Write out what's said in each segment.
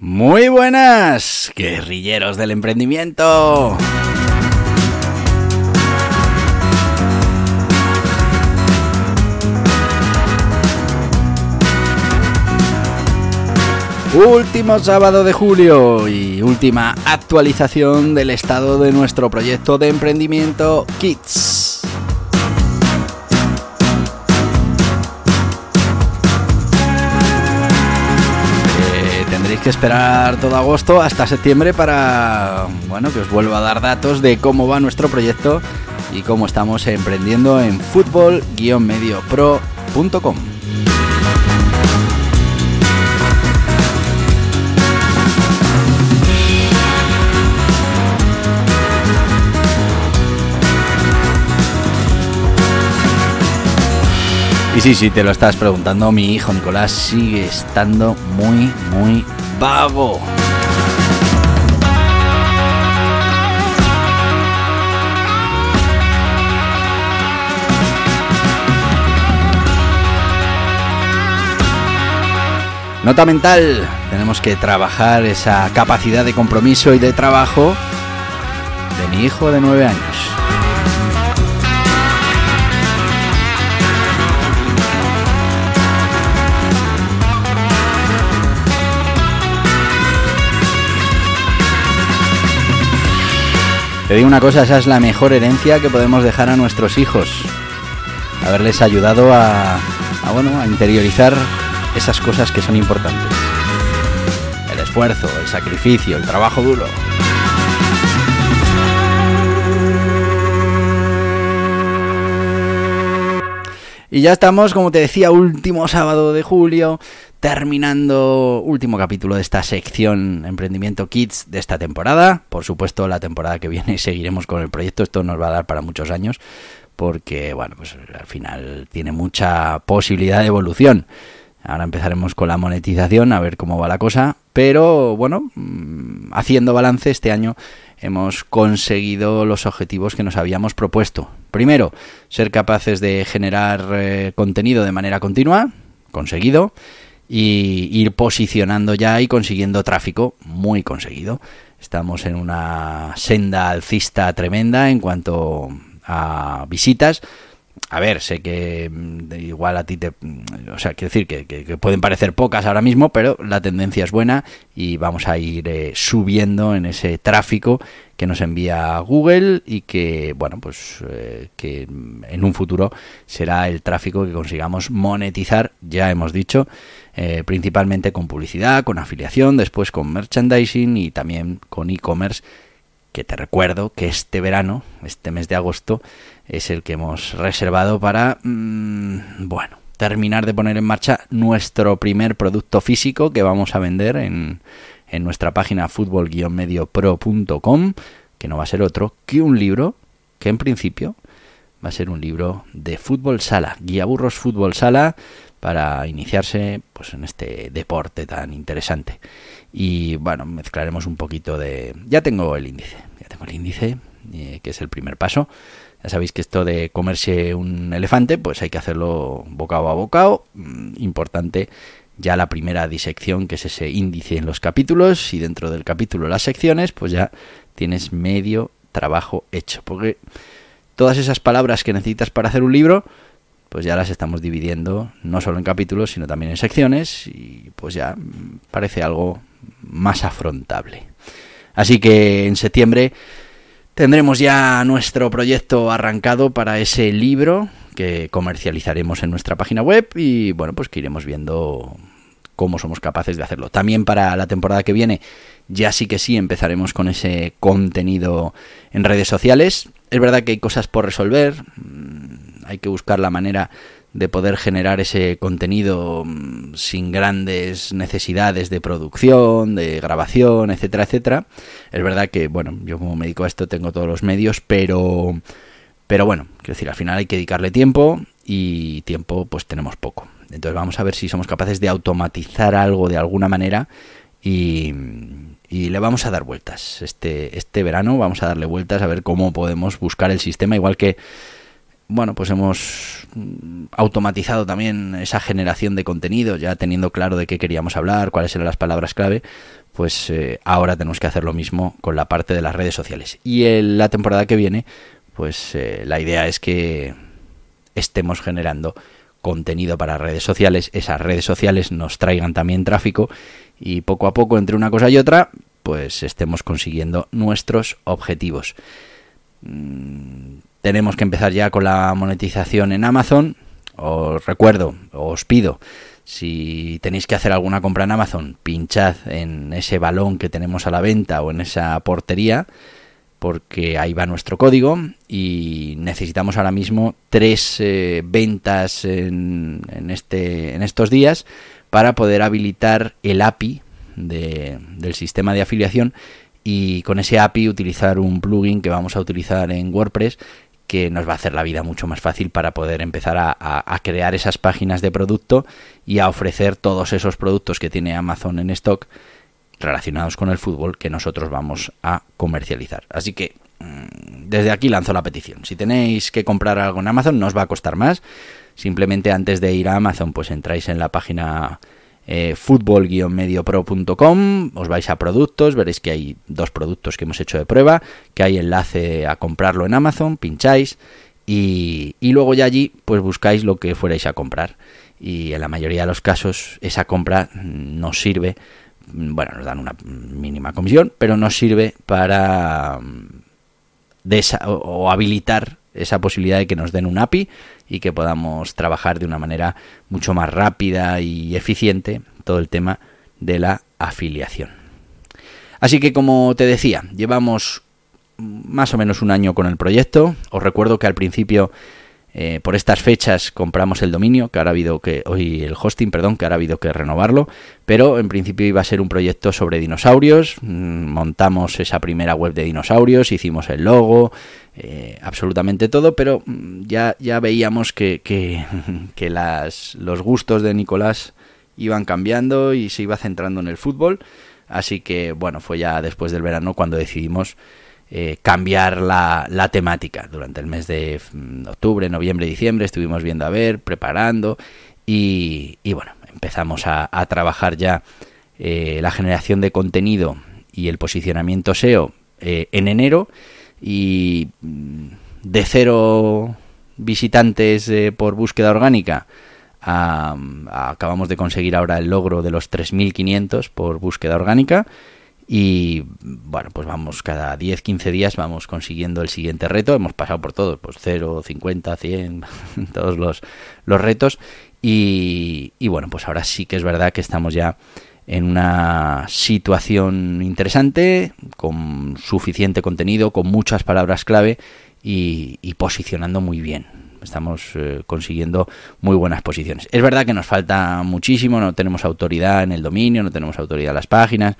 Muy buenas, guerrilleros del emprendimiento. Último sábado de julio y última actualización del estado de nuestro proyecto de emprendimiento Kids. Que esperar todo agosto hasta septiembre para bueno que os vuelva a dar datos de cómo va nuestro proyecto y cómo estamos emprendiendo en fútbol-mediopro.com. Y sí, sí, te lo estás preguntando, mi hijo Nicolás sigue estando muy, muy vago. Nota mental, tenemos que trabajar esa capacidad de compromiso y de trabajo de mi hijo de nueve años. Te digo una cosa, esa es la mejor herencia que podemos dejar a nuestros hijos. Haberles ayudado a, a, bueno, a interiorizar esas cosas que son importantes. El esfuerzo, el sacrificio, el trabajo duro. Y ya estamos, como te decía, último sábado de julio, terminando último capítulo de esta sección Emprendimiento Kids de esta temporada. Por supuesto, la temporada que viene seguiremos con el proyecto. Esto nos va a dar para muchos años porque, bueno, pues al final tiene mucha posibilidad de evolución. Ahora empezaremos con la monetización, a ver cómo va la cosa. Pero bueno, haciendo balance este año hemos conseguido los objetivos que nos habíamos propuesto. Primero, ser capaces de generar eh, contenido de manera continua, conseguido, y ir posicionando ya y consiguiendo tráfico, muy conseguido. Estamos en una senda alcista tremenda en cuanto a visitas. A ver, sé que igual a ti te... O sea, quiero decir que, que, pueden parecer pocas ahora mismo, pero la tendencia es buena y vamos a ir eh, subiendo en ese tráfico que nos envía Google y que, bueno, pues eh, que en un futuro será el tráfico que consigamos monetizar, ya hemos dicho, eh, principalmente con publicidad, con afiliación, después con merchandising y también con e-commerce, que te recuerdo que este verano, este mes de agosto, es el que hemos reservado para, mmm, bueno, terminar de poner en marcha nuestro primer producto físico que vamos a vender en, en nuestra página fútbol-mediopro.com, que no va a ser otro que un libro que en principio va a ser un libro de fútbol sala, guía burros fútbol sala para iniciarse pues en este deporte tan interesante. Y bueno, mezclaremos un poquito de ya tengo el índice, ya tengo el índice eh, que es el primer paso. Ya sabéis que esto de comerse un elefante, pues hay que hacerlo bocado a bocado. Importante ya la primera disección, que es ese índice en los capítulos, y dentro del capítulo las secciones, pues ya tienes medio trabajo hecho. Porque todas esas palabras que necesitas para hacer un libro, pues ya las estamos dividiendo no solo en capítulos, sino también en secciones, y pues ya parece algo más afrontable. Así que en septiembre tendremos ya nuestro proyecto arrancado para ese libro que comercializaremos en nuestra página web y bueno, pues que iremos viendo cómo somos capaces de hacerlo. También para la temporada que viene ya sí que sí empezaremos con ese contenido en redes sociales. Es verdad que hay cosas por resolver, hay que buscar la manera de poder generar ese contenido mm, sin grandes necesidades de producción, de grabación, etcétera, etcétera. Es verdad que, bueno, yo como me dedico a esto tengo todos los medios, pero, pero bueno, quiero decir, al final hay que dedicarle tiempo y tiempo pues tenemos poco. Entonces vamos a ver si somos capaces de automatizar algo de alguna manera y, y le vamos a dar vueltas. Este, este verano vamos a darle vueltas a ver cómo podemos buscar el sistema, igual que bueno, pues hemos mm, automatizado también esa generación de contenido, ya teniendo claro de qué queríamos hablar, cuáles eran las palabras clave, pues eh, ahora tenemos que hacer lo mismo con la parte de las redes sociales. Y en la temporada que viene, pues eh, la idea es que estemos generando contenido para redes sociales, esas redes sociales nos traigan también tráfico y poco a poco entre una cosa y otra, pues estemos consiguiendo nuestros objetivos. Mm, tenemos que empezar ya con la monetización en Amazon. Os recuerdo, os pido, si tenéis que hacer alguna compra en Amazon, pinchad en ese balón que tenemos a la venta o en esa portería, porque ahí va nuestro código y necesitamos ahora mismo tres eh, ventas en, este, en estos días para poder habilitar el API del sistema de afiliación y con ese API utilizar un plugin que vamos a utilizar en WordPress que nos va a hacer la vida mucho más fácil para poder empezar a, crear esas páginas de producto y a ofrecer todos esos productos que tiene Amazon en stock relacionados con el fútbol que nosotros vamos a comercializar. Así que mm, desde aquí lanzo la petición. Si tenéis que comprar algo en Amazon no os va a costar más. Simplemente antes de ir a Amazon pues entráis en la página eh, fútbol-mediopro.com, os vais a productos, veréis que hay dos productos que hemos hecho de prueba, que hay enlace a comprarlo en Amazon, pincháis y, luego ya allí pues buscáis lo que fuerais a comprar. Y en la mayoría de los casos esa compra nos sirve, bueno, nos dan una mínima comisión, pero nos sirve para mm, o habilitar esa posibilidad de que nos den un API y que podamos trabajar de una manera mucho más rápida y eficiente todo el tema de la afiliación. Así que como te decía, llevamos más o menos un año con el proyecto. Os recuerdo que al principio eh, por estas fechas compramos el dominio, que ahora ha habido que, hoy el hosting, perdón, que ahora ha habido que renovarlo, pero en principio iba a ser un proyecto sobre dinosaurios, mm, montamos esa primera web de dinosaurios, hicimos el logo, eh, absolutamente todo, pero mm, ya, ya veíamos que, que, que las, los gustos de Nicolás iban cambiando y se iba centrando en el fútbol, así que bueno, fue ya después del verano cuando decidimos eh, cambiar la, temática. Durante el mes de mm, octubre, noviembre, diciembre estuvimos viendo a ver, preparando y, bueno, empezamos a, trabajar ya eh, la generación de contenido y el posicionamiento SEO eh, en enero y mm, de cero visitantes por búsqueda orgánica acabamos de conseguir ahora el logro de los 3.500 por búsqueda orgánica y bueno, pues vamos cada 10, 15 días vamos consiguiendo el siguiente reto. Hemos pasado por todos, pues 0, 50, 100, todos los, los retos. Y, y, bueno, pues ahora sí que es verdad que estamos ya en una situación interesante, con suficiente contenido, con muchas palabras clave y, posicionando muy bien. Estamos eh, consiguiendo muy buenas posiciones. Es verdad que nos falta muchísimo, no tenemos autoridad en el dominio, no tenemos autoridad en las páginas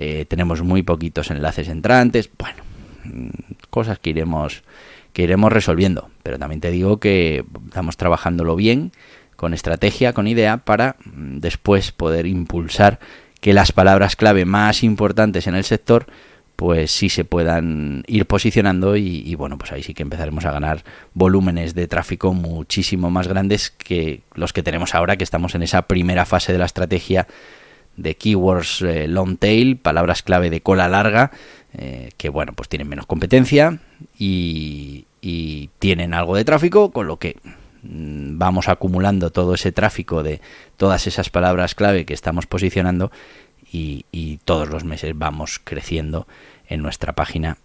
eh, tenemos muy poquitos enlaces entrantes, bueno, mm, cosas que iremos, que iremos resolviendo, pero también te digo que estamos trabajándolo bien, con estrategia, con idea, para mm, después poder impulsar que las palabras clave más importantes en el sector pues sí se puedan ir posicionando y, y, bueno, pues ahí sí que empezaremos a ganar volúmenes de tráfico muchísimo más grandes que los que tenemos ahora, que estamos en esa primera fase de la estrategia de keywords eh, long tail, palabras clave de cola larga, eh, que bueno, pues tienen menos competencia y, tienen algo de tráfico, con lo que mm, vamos acumulando todo ese tráfico de todas esas palabras clave que estamos posicionando y, y todos los meses vamos creciendo en nuestra página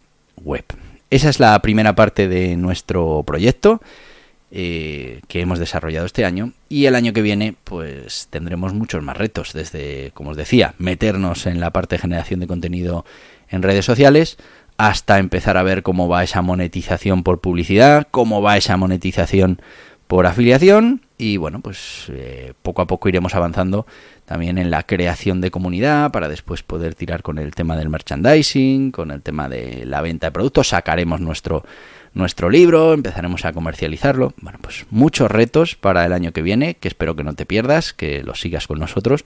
web. Esa es la primera parte de nuestro proyecto. Eh, que hemos desarrollado este año y el año que viene pues tendremos muchos más retos desde como os decía meternos en la parte de generación de contenido en redes sociales hasta empezar a ver cómo va esa monetización por publicidad cómo va esa monetización por afiliación y bueno, pues eh, poco a poco iremos avanzando también en la creación de comunidad para después poder tirar con el tema del merchandising, con el tema de la venta de productos, sacaremos nuestro nuestro libro, empezaremos a comercializarlo. Bueno, pues muchos retos para el año que viene, que espero que no te pierdas, que los sigas con nosotros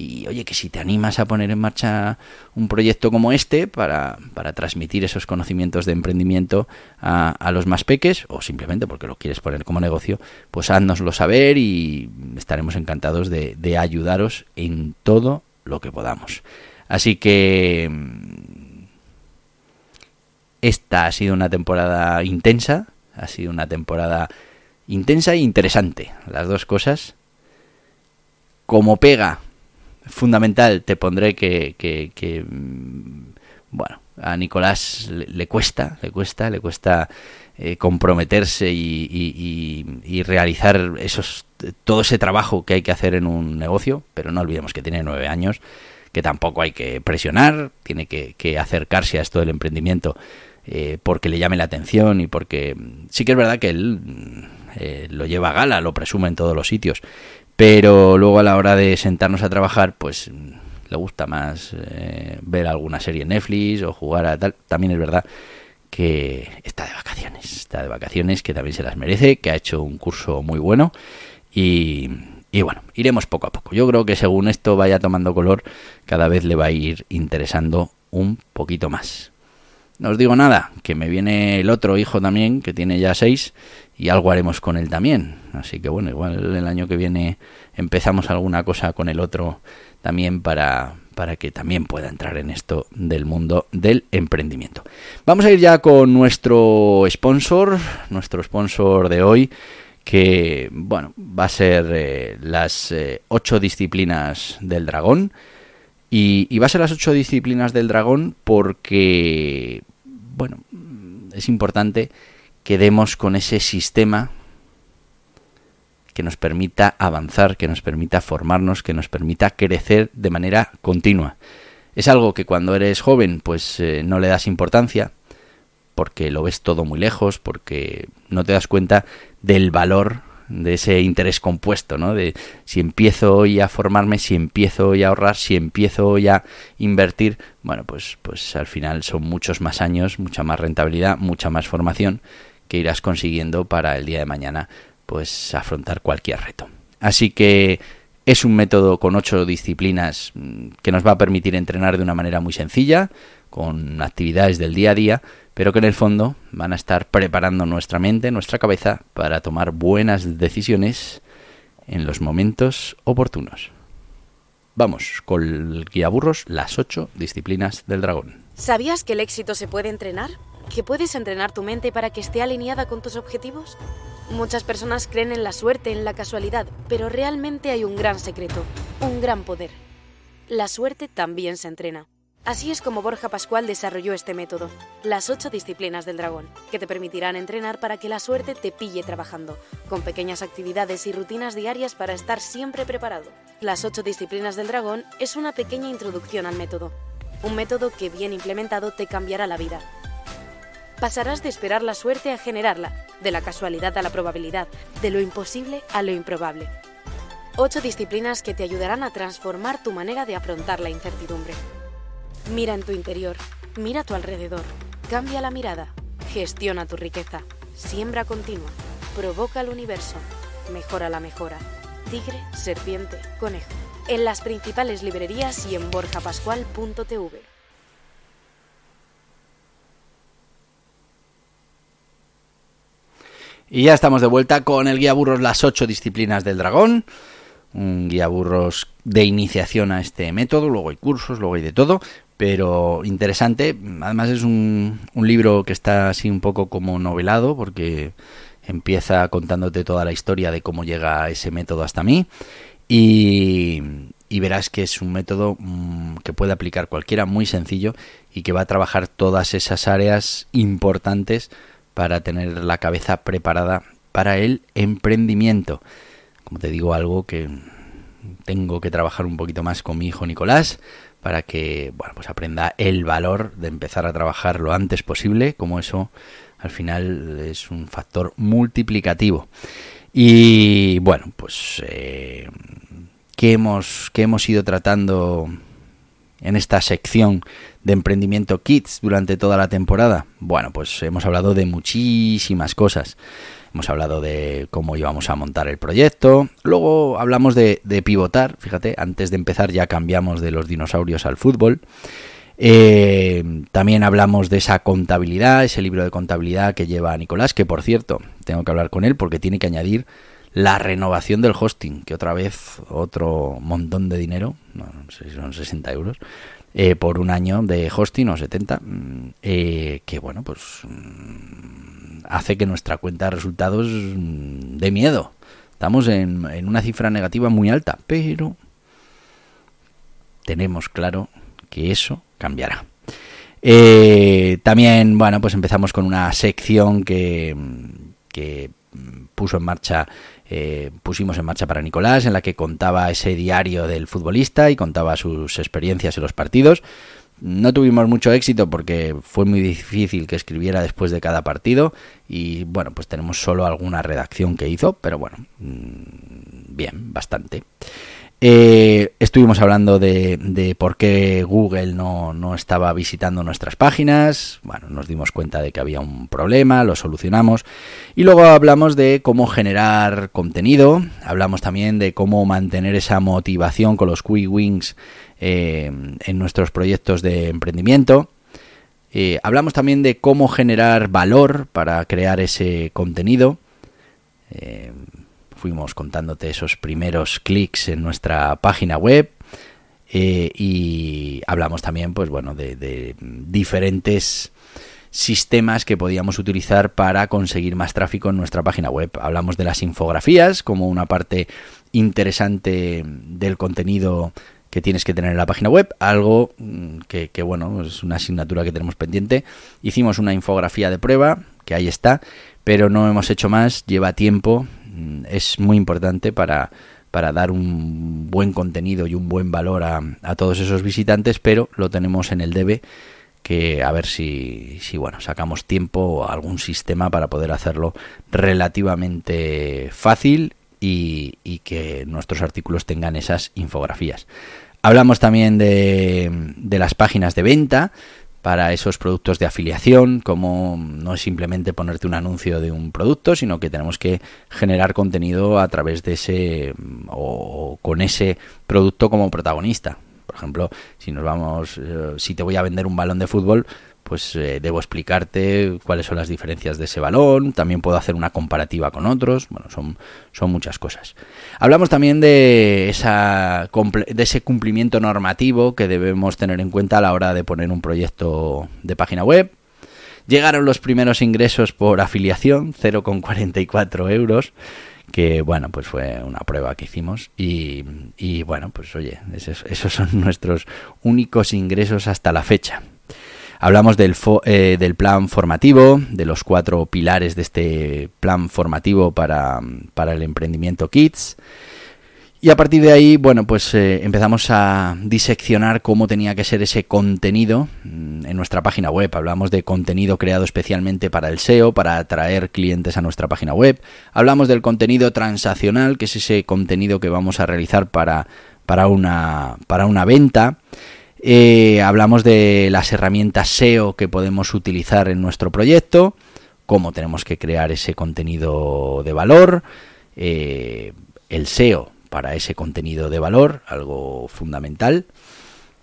y oye, que si te animas a poner en marcha un proyecto como este para, para transmitir esos conocimientos de emprendimiento a, a, los más peques, o simplemente porque lo quieres poner como negocio, pues háznoslo saber y estaremos encantados de, de ayudaros en todo lo que podamos. Así que esta ha sido una temporada intensa, ha sido una temporada intensa e interesante, las dos cosas. Como pega fundamental te pondré que, que, mm, bueno, a Nicolás le, cuesta, le cuesta, le cuesta eh, comprometerse y, y, realizar esos, todo ese trabajo que hay que hacer en un negocio, pero no olvidemos que tiene nueve años, que tampoco hay que presionar, tiene que, que acercarse a esto del emprendimiento eh, porque le llame la atención y porque sí que es verdad que él eh, lo lleva a gala, lo presume en todos los sitios, pero luego a la hora de sentarnos a trabajar, pues le gusta más eh, ver alguna serie en Netflix o jugar a tal. También es verdad que está de vacaciones, está de vacaciones, que también se las merece, que ha hecho un curso muy bueno y, y bueno, iremos poco a poco. Yo creo que según esto vaya tomando color, cada vez le va a ir interesando un poquito más. No os digo nada, que me viene el otro hijo también, que tiene ya seis, y algo haremos con él también. Así que bueno, igual el año que viene empezamos alguna cosa con el otro también para, para que también pueda entrar en esto del mundo del emprendimiento. Vamos a ir ya con nuestro sponsor, nuestro sponsor de hoy, que bueno, va a ser eh, las eh, ocho disciplinas del dragón. Y, y va a ser las ocho disciplinas del dragón porque, bueno, es importante que demos con ese sistema que nos permita avanzar, que nos permita formarnos, que nos permita crecer de manera continua. Es algo que cuando eres joven pues eh, no le das importancia, porque lo ves todo muy lejos, porque no te das cuenta del valor de ese interés compuesto, ¿no? De si empiezo hoy a formarme, si empiezo hoy a ahorrar, si empiezo hoy a invertir, bueno, pues, pues al final son muchos más años, mucha más rentabilidad, mucha más formación que irás consiguiendo para el día de mañana, pues afrontar cualquier reto. Así que es un método con ocho disciplinas mm, que nos va a permitir entrenar de una manera muy sencilla, con actividades del día a día, pero que en el fondo van a estar preparando nuestra mente, nuestra cabeza, para tomar buenas decisiones en los momentos oportunos. Vamos, con el guía burros, las ocho disciplinas del dragón. ¿Sabías que el éxito se puede entrenar? ¿Que puedes entrenar tu mente para que esté alineada con tus objetivos? Muchas personas creen en la suerte, en la casualidad, pero realmente hay un gran secreto, un gran poder. La suerte también se entrena. Así es como Borja Pascual desarrolló este método, las ocho disciplinas del dragón, que te permitirán entrenar para que la suerte te pille trabajando, con pequeñas actividades y rutinas diarias para estar siempre preparado. Las ocho disciplinas del dragón es una pequeña introducción al método, un método que bien implementado te cambiará la vida. Pasarás de esperar la suerte a generarla, de la casualidad a la probabilidad, de lo imposible a lo improbable. Ocho disciplinas que te ayudarán a transformar tu manera de afrontar la incertidumbre. Mira en tu interior, mira a tu alrededor, cambia la mirada, gestiona tu riqueza, siembra continua, provoca el universo, mejora la mejora. Tigre, serpiente, conejo. En las principales librerías y en borjapascual.tv. Y ya estamos de vuelta con el guía burros Las ocho disciplinas del dragón. Un guía burros de iniciación a este método. Luego hay cursos, luego hay de todo pero interesante. Además es un, libro que está así un poco como novelado porque empieza contándote toda la historia de cómo llega ese método hasta mí y, y verás que es un método mmm, que puede aplicar cualquiera, muy sencillo y que va a trabajar todas esas áreas importantes para tener la cabeza preparada para el emprendimiento. Como te digo, algo que tengo que trabajar un poquito más con mi hijo Nicolás para que bueno, pues aprenda el valor de empezar a trabajar lo antes posible, como eso al final es un factor multiplicativo. Y bueno, pues eh, ¿qué, hemos, ¿qué hemos ido tratando en esta sección de emprendimiento Kids durante toda la temporada? Bueno, pues hemos hablado de muchísimas cosas. Hemos hablado de cómo íbamos a montar el proyecto. Luego hablamos de, pivotar. Fíjate, antes de empezar ya cambiamos de los dinosaurios al fútbol. Eh, también hablamos de esa contabilidad, ese libro de contabilidad que lleva Nicolás, que por cierto, tengo que hablar con él porque tiene que añadir la renovación del hosting, que otra vez otro montón de dinero, no, sé si son 60 euros, eh, por un año de hosting o 70, mm, eh, que bueno, pues mm, hace que nuestra cuenta de resultados mm, de miedo. Estamos en, en una cifra negativa muy alta, pero tenemos claro que eso cambiará. Eh, también, bueno, pues empezamos con una sección que, que puso en marcha eh, pusimos en marcha para Nicolás, en la que contaba ese diario del futbolista y contaba sus experiencias en los partidos. No tuvimos mucho éxito porque fue muy difícil que escribiera después de cada partido y bueno, pues tenemos solo alguna redacción que hizo, pero bueno, mm, bien, bastante. Eh, estuvimos hablando de, por qué Google no, no, estaba visitando nuestras páginas. Bueno, nos dimos cuenta de que había un problema, lo solucionamos. Y luego hablamos de cómo generar contenido. Hablamos también de cómo mantener esa motivación con los Quick Wings eh, en nuestros proyectos de emprendimiento. Eh, hablamos también de cómo generar valor para crear ese contenido fuimos contándote esos primeros clics en nuestra página web eh, y hablamos también, pues bueno, de, diferentes sistemas que podíamos utilizar para conseguir más tráfico en nuestra página web. Hablamos de las infografías como una parte interesante del contenido que tienes que tener en la página web, algo mm, que, que, bueno, es una asignatura que tenemos pendiente. Hicimos una infografía de prueba, que ahí está, pero no hemos hecho más, lleva tiempo, es muy importante para, para dar un buen contenido y un buen valor a, a, todos esos visitantes, pero lo tenemos en el debe que a ver si, si bueno, sacamos tiempo o algún sistema para poder hacerlo relativamente fácil y, y que nuestros artículos tengan esas infografías. Hablamos también de, de las páginas de venta, para esos productos de afiliación, como no es simplemente ponerte un anuncio de un producto, sino que tenemos que generar contenido a través de ese o con ese producto como protagonista. Por ejemplo, si nos vamos, eh, si te voy a vender un balón de fútbol, pues eh, debo explicarte cuáles son las diferencias de ese balón, también puedo hacer una comparativa con otros, bueno, son, son muchas cosas. Hablamos también de, esa, de ese cumplimiento normativo que debemos tener en cuenta a la hora de poner un proyecto de página web. Llegaron los primeros ingresos por afiliación, 0,44 euros que bueno, pues fue una prueba que hicimos y, y bueno, pues oye, esos, esos, son nuestros únicos ingresos hasta la fecha. Hablamos del, eh, del plan formativo, de los cuatro pilares de este plan formativo para, el emprendimiento Kids. Y a partir de ahí, bueno, pues eh, empezamos a diseccionar cómo tenía que ser ese contenido mm, en nuestra página web. Hablamos de contenido creado especialmente para el SEO, para atraer clientes a nuestra página web. Hablamos del contenido transaccional, que es ese contenido que vamos a realizar para, para, una, para una venta. Eh, hablamos de las herramientas SEO que podemos utilizar en nuestro proyecto, cómo tenemos que crear ese contenido de valor, eh, el SEO para ese contenido de valor, algo fundamental.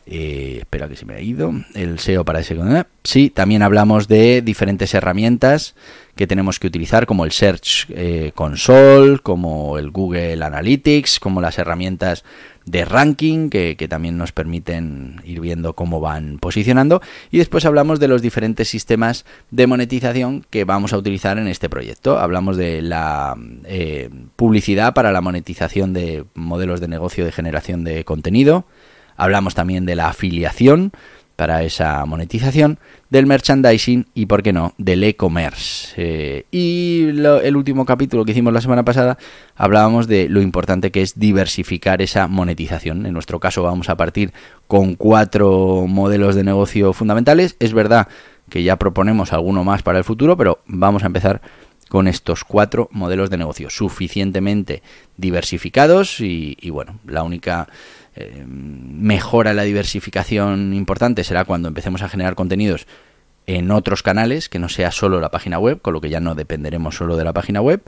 Eh, espera que se me ha ido. El SEO para ese contenido. Sí, también hablamos de diferentes herramientas que tenemos que utilizar, como el Search Console, como el Google Analytics, como las herramientas de ranking que, también nos permiten ir viendo cómo van posicionando y después hablamos de los diferentes sistemas de monetización que vamos a utilizar en este proyecto. Hablamos de la eh, publicidad para la monetización de modelos de negocio de generación de contenido. Hablamos también de la afiliación para esa monetización, del merchandising y, por qué no, del e-commerce. Eh, y el último capítulo que hicimos la semana pasada hablábamos de lo importante que es diversificar esa monetización. En nuestro caso vamos a partir con cuatro modelos de negocio fundamentales. Es verdad que ya proponemos alguno más para el futuro, pero vamos a empezar con estos cuatro modelos de negocio suficientemente diversificados y, bueno, la única mejora la diversificación importante será cuando empecemos a generar contenidos en otros canales, que no sea solo la página web, con lo que ya no dependeremos solo de la página web.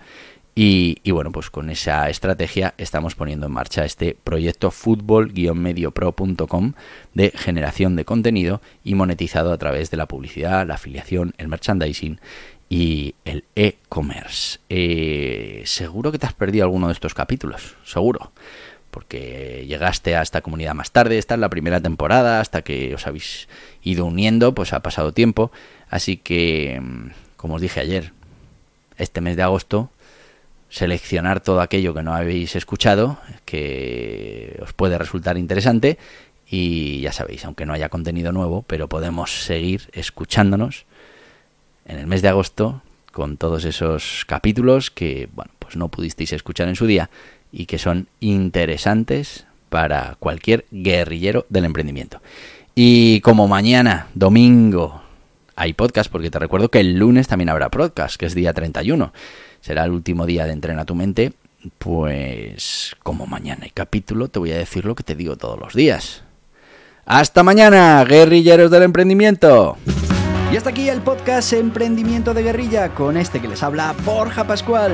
Y, bueno, pues con esa estrategia estamos poniendo en marcha este proyecto fútbol-mediopro.com de generación de contenido y monetizado a través de la publicidad, la afiliación, el merchandising y el e-commerce. Eh, seguro que te has perdido alguno de estos capítulos, seguro. Porque llegaste a esta comunidad más tarde, esta es la primera temporada, hasta que os habéis ido uniendo, pues ha pasado tiempo. Así que, mm, como os dije ayer, este mes de agosto, seleccionar todo aquello que no habéis escuchado, que os puede resultar interesante. Y ya sabéis, aunque no haya contenido nuevo, pero podemos seguir escuchándonos en el mes de agosto con todos esos capítulos que, bueno, pues no pudisteis escuchar en su día y que son interesantes para cualquier guerrillero del emprendimiento. Y como mañana, domingo, hay podcast, porque te recuerdo que el lunes también habrá podcast, que es día 31. Será el último día de Entrena tu mente. Pues como mañana hay capítulo, te voy a decir lo que te digo todos los días. Hasta mañana, guerrilleros del emprendimiento. Y hasta aquí el podcast Emprendimiento de Guerrilla con este que les habla Borja Pascual.